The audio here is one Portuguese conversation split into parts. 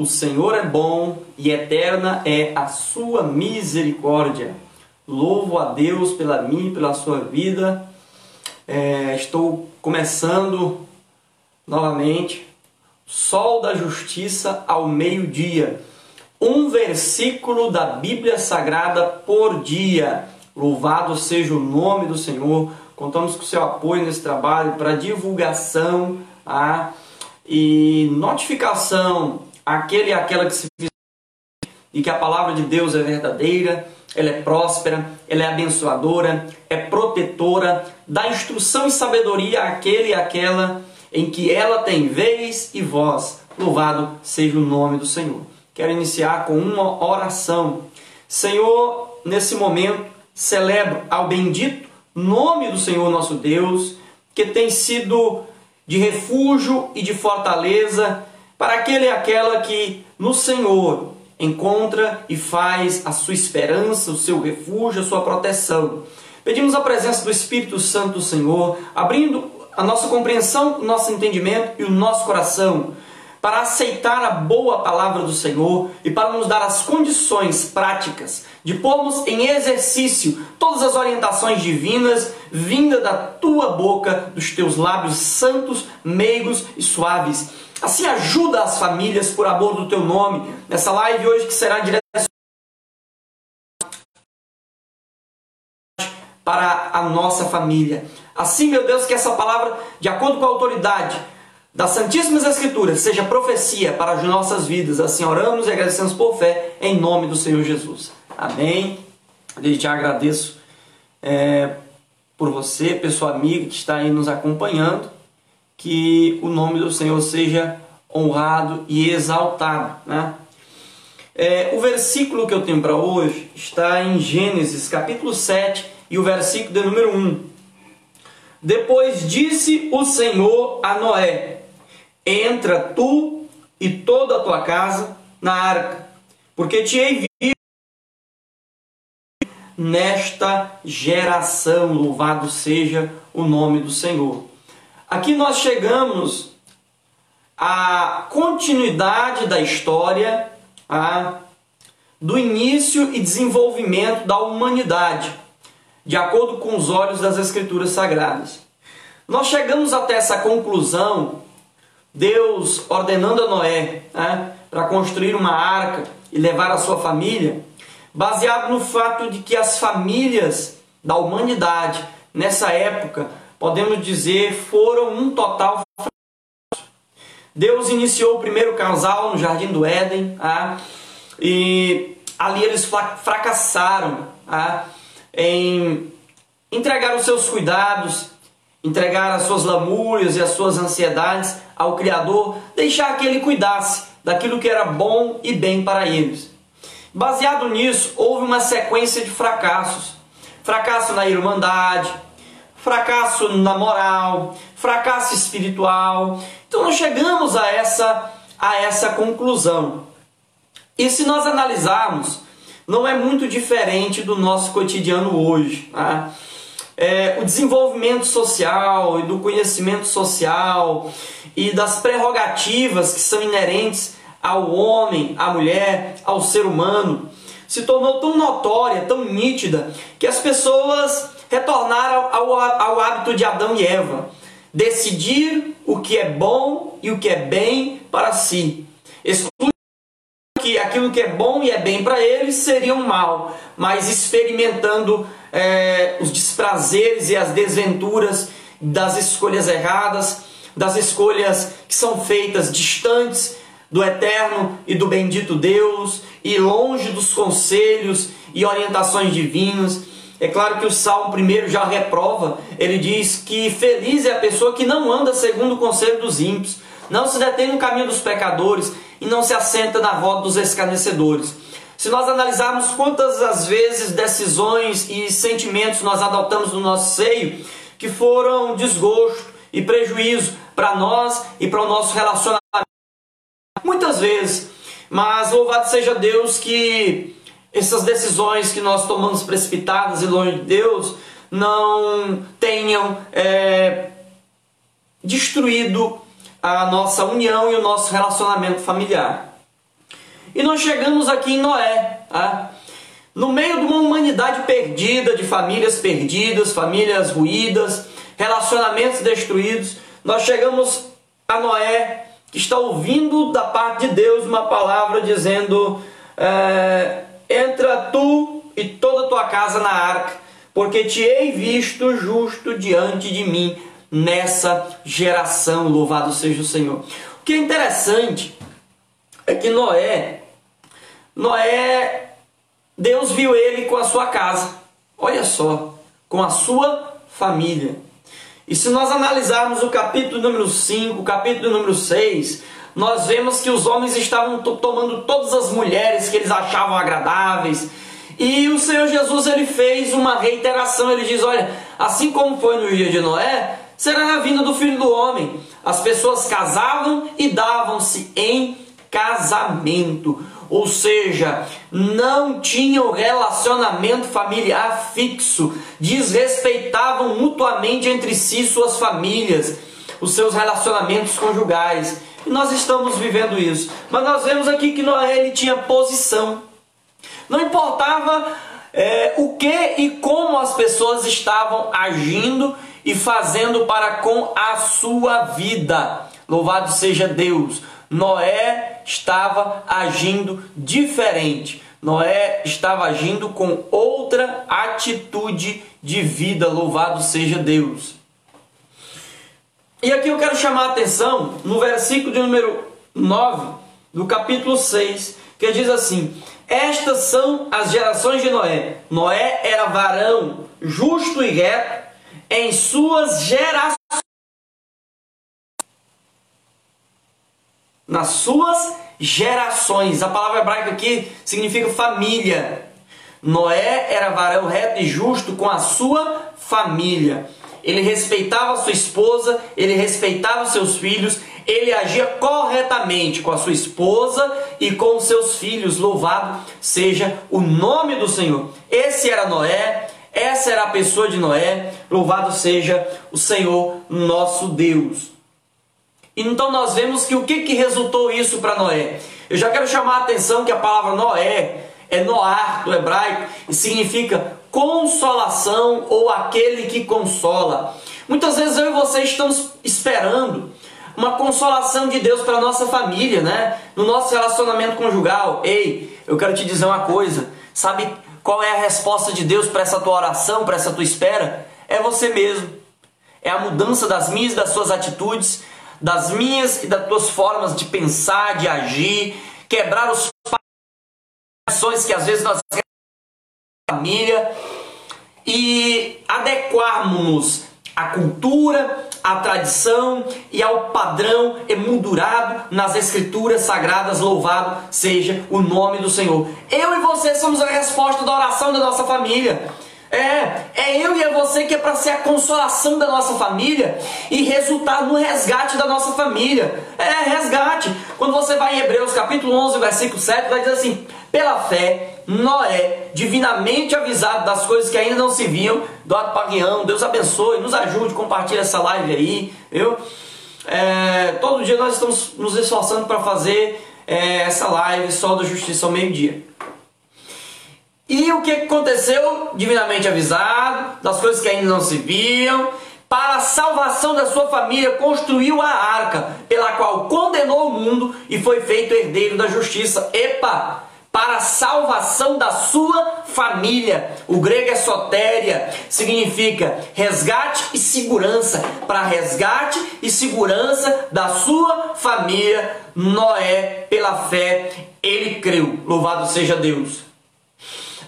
O Senhor é bom e eterna é a sua misericórdia. Louvo a Deus pela mim pela sua vida. É, estou começando novamente. Sol da Justiça ao meio-dia. Um versículo da Bíblia Sagrada por dia. Louvado seja o nome do Senhor. Contamos com o seu apoio nesse trabalho para divulgação ah, e notificação aquele e aquela que se e que a palavra de Deus é verdadeira, ela é próspera, ela é abençoadora, é protetora, dá instrução e sabedoria àquele e àquela em que ela tem vez e voz. Louvado seja o nome do Senhor. Quero iniciar com uma oração. Senhor, nesse momento, celebro ao bendito nome do Senhor nosso Deus, que tem sido de refúgio e de fortaleza para aquele e aquela que no Senhor encontra e faz a sua esperança, o seu refúgio, a sua proteção. Pedimos a presença do Espírito Santo do Senhor, abrindo a nossa compreensão, o nosso entendimento e o nosso coração para aceitar a boa palavra do Senhor e para nos dar as condições práticas de pormos em exercício todas as orientações divinas vinda da tua boca, dos teus lábios santos, meigos e suaves Assim ajuda as famílias por amor do teu nome. Nessa live hoje que será direto para a nossa família. Assim, meu Deus, que essa palavra, de acordo com a autoridade das Santíssimas Escrituras, seja profecia para as nossas vidas. Assim oramos e agradecemos por fé, em nome do Senhor Jesus. Amém. Desde já agradeço é, por você, pessoa amiga que está aí nos acompanhando que o nome do Senhor seja honrado e exaltado. Né? É, o versículo que eu tenho para hoje está em Gênesis capítulo 7 e o versículo de número 1. Depois disse o Senhor a Noé: Entra tu e toda a tua casa na arca, porque te envio nesta geração. Louvado seja o nome do Senhor. Aqui nós chegamos à continuidade da história, a, do início e desenvolvimento da humanidade, de acordo com os olhos das Escrituras Sagradas. Nós chegamos até essa conclusão, Deus ordenando a Noé né, para construir uma arca e levar a sua família, baseado no fato de que as famílias da humanidade nessa época podemos dizer, foram um total Deus iniciou o primeiro casal no Jardim do Éden, ah, e ali eles fracassaram ah, em entregar os seus cuidados, entregar as suas lamúrias e as suas ansiedades ao Criador, deixar que Ele cuidasse daquilo que era bom e bem para eles. Baseado nisso, houve uma sequência de fracassos. Fracasso na irmandade, fracasso na moral, fracasso espiritual. Então nós chegamos a essa, a essa conclusão. E se nós analisarmos, não é muito diferente do nosso cotidiano hoje. Tá? É, o desenvolvimento social e do conhecimento social e das prerrogativas que são inerentes ao homem, à mulher, ao ser humano, se tornou tão notória, tão nítida, que as pessoas retornaram ao, ao hábito de Adão e Eva. Decidir o que é bom e o que é bem para si. Excluir que aquilo que é bom e é bem para eles seria um mal, mas experimentando é, os desprazeres e as desventuras das escolhas erradas, das escolhas que são feitas distantes do eterno e do bendito Deus e longe dos conselhos e orientações divinas. É claro que o Salmo primeiro já reprova, ele diz que feliz é a pessoa que não anda segundo o conselho dos ímpios, não se detém no caminho dos pecadores e não se assenta na roda dos escarnecedores. Se nós analisarmos quantas as vezes decisões e sentimentos nós adotamos no nosso seio que foram desgosto e prejuízo para nós e para o nosso relacionamento, muitas vezes, mas louvado seja Deus que essas decisões que nós tomamos precipitadas e longe de Deus não tenham é, destruído a nossa união e o nosso relacionamento familiar. E nós chegamos aqui em Noé. Tá? No meio de uma humanidade perdida, de famílias perdidas, famílias ruídas, relacionamentos destruídos, nós chegamos a Noé, que está ouvindo da parte de Deus uma palavra dizendo: é, Entra tu e toda tua casa na arca, porque te hei visto justo diante de mim nessa geração. Louvado seja o Senhor. O que é interessante é que Noé, Noé Deus viu ele com a sua casa. Olha só, com a sua família. E se nós analisarmos o capítulo número 5, o capítulo número 6, nós vemos que os homens estavam tomando todas as mulheres que eles achavam agradáveis. E o Senhor Jesus ele fez uma reiteração, ele diz: "Olha, assim como foi no dia de Noé, será na vinda do Filho do homem. As pessoas casavam e davam-se em casamento ou seja, não tinham relacionamento familiar fixo, desrespeitavam mutuamente entre si suas famílias, os seus relacionamentos conjugais. E nós estamos vivendo isso. Mas nós vemos aqui que Noé ele tinha posição. Não importava é, o que e como as pessoas estavam agindo e fazendo para com a sua vida. Louvado seja Deus. Noé estava agindo diferente. Noé estava agindo com outra atitude de vida. Louvado seja Deus. E aqui eu quero chamar a atenção no versículo de número 9 do capítulo 6, que diz assim: Estas são as gerações de Noé. Noé era varão justo e reto em suas gerações nas suas gerações. A palavra hebraica aqui significa família. Noé era varão reto e justo com a sua família. Ele respeitava sua esposa, ele respeitava seus filhos, ele agia corretamente com a sua esposa e com os seus filhos. Louvado seja o nome do Senhor. Esse era Noé, essa era a pessoa de Noé. Louvado seja o Senhor, nosso Deus. Então nós vemos que o que, que resultou isso para Noé? Eu já quero chamar a atenção que a palavra Noé é Noar do hebraico e significa consolação ou aquele que consola. Muitas vezes eu e você estamos esperando uma consolação de Deus para nossa família, né? No nosso relacionamento conjugal. Ei, eu quero te dizer uma coisa. Sabe qual é a resposta de Deus para essa tua oração, para essa tua espera? É você mesmo. É a mudança das minhas e das suas atitudes das minhas e das tuas formas de pensar, de agir, quebrar os que às vezes nós família e adequarmos-nos à cultura, à tradição e ao padrão emoldurado nas escrituras sagradas, louvado seja o nome do Senhor. Eu e você somos a resposta da oração da nossa família. É, é eu e é você que é para ser a consolação da nossa família e resultar no resgate da nossa família. É, resgate. Quando você vai em Hebreus capítulo 11, versículo 7, vai dizer assim: pela fé, Noé, divinamente avisado das coisas que ainda não se viam, do ato paguião, Deus abençoe, nos ajude, compartilhe essa live aí, viu? É, todo dia nós estamos nos esforçando para fazer é, essa live só da justiça ao meio-dia. E o que aconteceu? Divinamente avisado, das coisas que ainda não se viam, para a salvação da sua família, construiu a arca, pela qual condenou o mundo e foi feito herdeiro da justiça. Epa! Para a salvação da sua família. O grego é sotéria, significa resgate e segurança. Para resgate e segurança da sua família, Noé, pela fé, ele creu. Louvado seja Deus.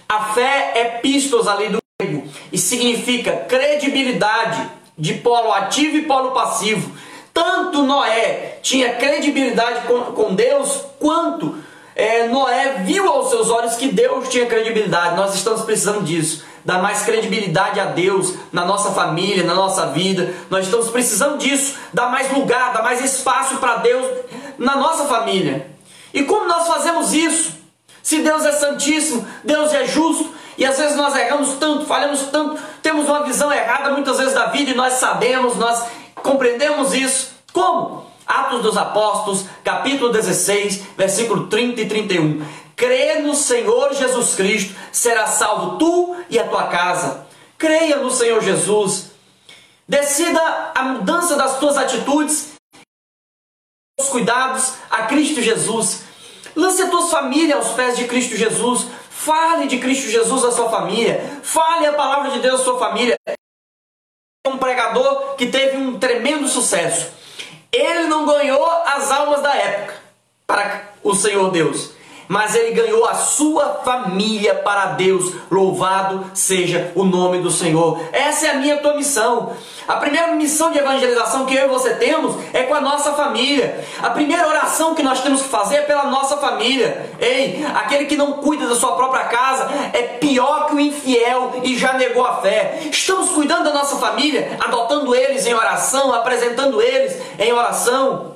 A fé é pistos ali do grego e significa credibilidade de polo ativo e polo passivo. Tanto Noé tinha credibilidade com, com Deus, quanto é, Noé viu aos seus olhos que Deus tinha credibilidade. Nós estamos precisando disso. Dar mais credibilidade a Deus na nossa família, na nossa vida. Nós estamos precisando disso. Dar mais lugar, dar mais espaço para Deus na nossa família. E como nós fazemos isso? Se Deus é santíssimo, Deus é justo, e às vezes nós erramos tanto, falhamos tanto, temos uma visão errada muitas vezes da vida e nós sabemos, nós compreendemos isso. Como? Atos dos Apóstolos, capítulo 16, versículo 30 e 31. Crê no Senhor Jesus Cristo, será salvo tu e a tua casa. Creia no Senhor Jesus. Decida a mudança das tuas atitudes, os cuidados a Cristo Jesus. Lance a tua família aos pés de Cristo Jesus. Fale de Cristo Jesus à sua família. Fale a palavra de Deus à sua família. Um pregador que teve um tremendo sucesso. Ele não ganhou as almas da época para o Senhor Deus mas ele ganhou a sua família para Deus. Louvado seja o nome do Senhor. Essa é a minha tua missão. A primeira missão de evangelização que eu e você temos é com a nossa família. A primeira oração que nós temos que fazer é pela nossa família. Ei, aquele que não cuida da sua própria casa é pior que o infiel e já negou a fé. Estamos cuidando da nossa família, adotando eles em oração, apresentando eles em oração.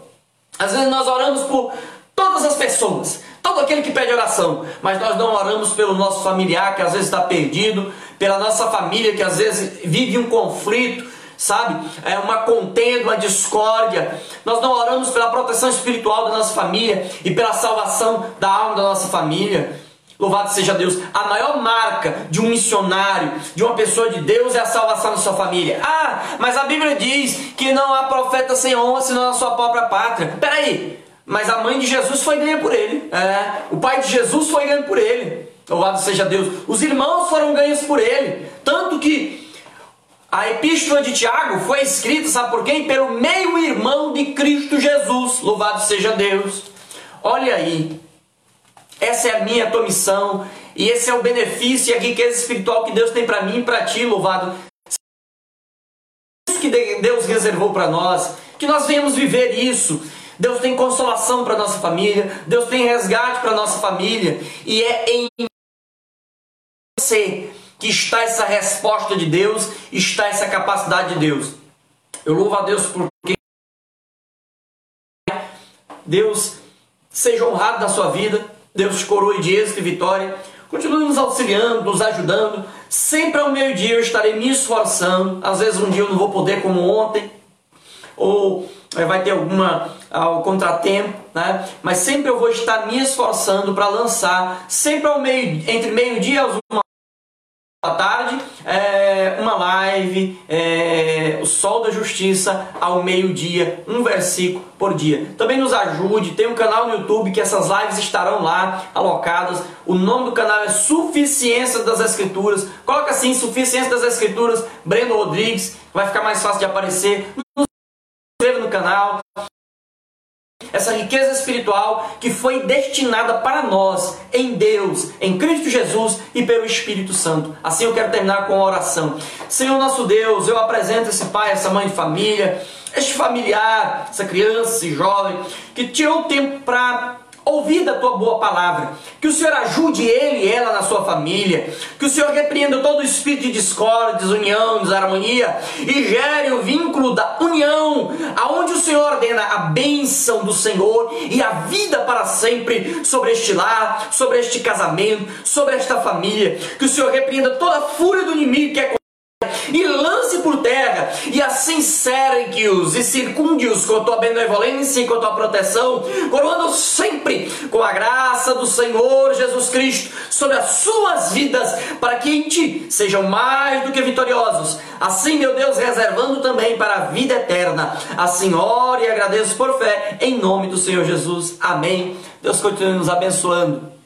Às vezes nós oramos por todas as pessoas, todo aquele que pede oração, mas nós não oramos pelo nosso familiar que às vezes está perdido, pela nossa família que às vezes vive um conflito, sabe? É uma contenda, uma discórdia. Nós não oramos pela proteção espiritual da nossa família e pela salvação da alma da nossa família. Louvado seja Deus. A maior marca de um missionário, de uma pessoa de Deus, é a salvação da sua família. Ah, mas a Bíblia diz que não há profeta sem honra senão na sua própria pátria. Peraí, mas a mãe de Jesus foi ganha por ele. É, o pai de Jesus foi ganho por ele. Louvado seja Deus. Os irmãos foram ganhos por ele. Tanto que a epístola de Tiago foi escrita, sabe por quem? Pelo meio-irmão de Cristo Jesus. Louvado seja Deus. Olha aí. Essa é a minha tua missão. E esse é o benefício e a riqueza espiritual que Deus tem para mim e para ti, louvado. Isso que Deus reservou para nós. Que nós venhamos viver isso Deus tem consolação para nossa família, Deus tem resgate para nossa família, e é em você que está essa resposta de Deus, está essa capacidade de Deus. Eu louvo a Deus porque Deus seja honrado na sua vida, Deus te coroe de êxito e vitória. Continue nos auxiliando, nos ajudando. Sempre ao meio-dia eu estarei me esforçando. Às vezes um dia eu não vou poder como ontem, ou é, vai ter alguma ao contratempo, né? Mas sempre eu vou estar me esforçando para lançar, sempre ao meio, entre meio-dia e uma da tarde, é, uma live, é, o Sol da Justiça ao meio-dia, um versículo por dia. Também nos ajude, tem um canal no YouTube que essas lives estarão lá alocadas. O nome do canal é Suficiência das Escrituras. Coloca assim, Suficiência das Escrituras, Breno Rodrigues, vai ficar mais fácil de aparecer. Nos essa riqueza espiritual que foi destinada para nós em Deus, em Cristo Jesus e pelo Espírito Santo. Assim eu quero terminar com a oração. Senhor nosso Deus, eu apresento esse pai, essa mãe de família, este familiar, essa criança, esse jovem que tirou tempo para ouvir da tua boa palavra. Que o Senhor ajude ele e ela na sua família. Que o Senhor repreenda todo o espírito de discórdia, desunião, desarmonia e gere o vínculo da união, aonde o Senhor ordena a bênção do Senhor e a vida para sempre sobre este lar, sobre este casamento, sobre esta família. Que o Senhor repreenda toda a fúria do inimigo que é cerque-os e circunde-os com a tua benevolência e com a tua proteção, coroando sempre com a graça do Senhor Jesus Cristo sobre as suas vidas, para que em ti sejam mais do que vitoriosos. Assim, meu Deus, reservando também para a vida eterna. Assim, ore e agradeço por fé, em nome do Senhor Jesus. Amém. Deus continue nos abençoando.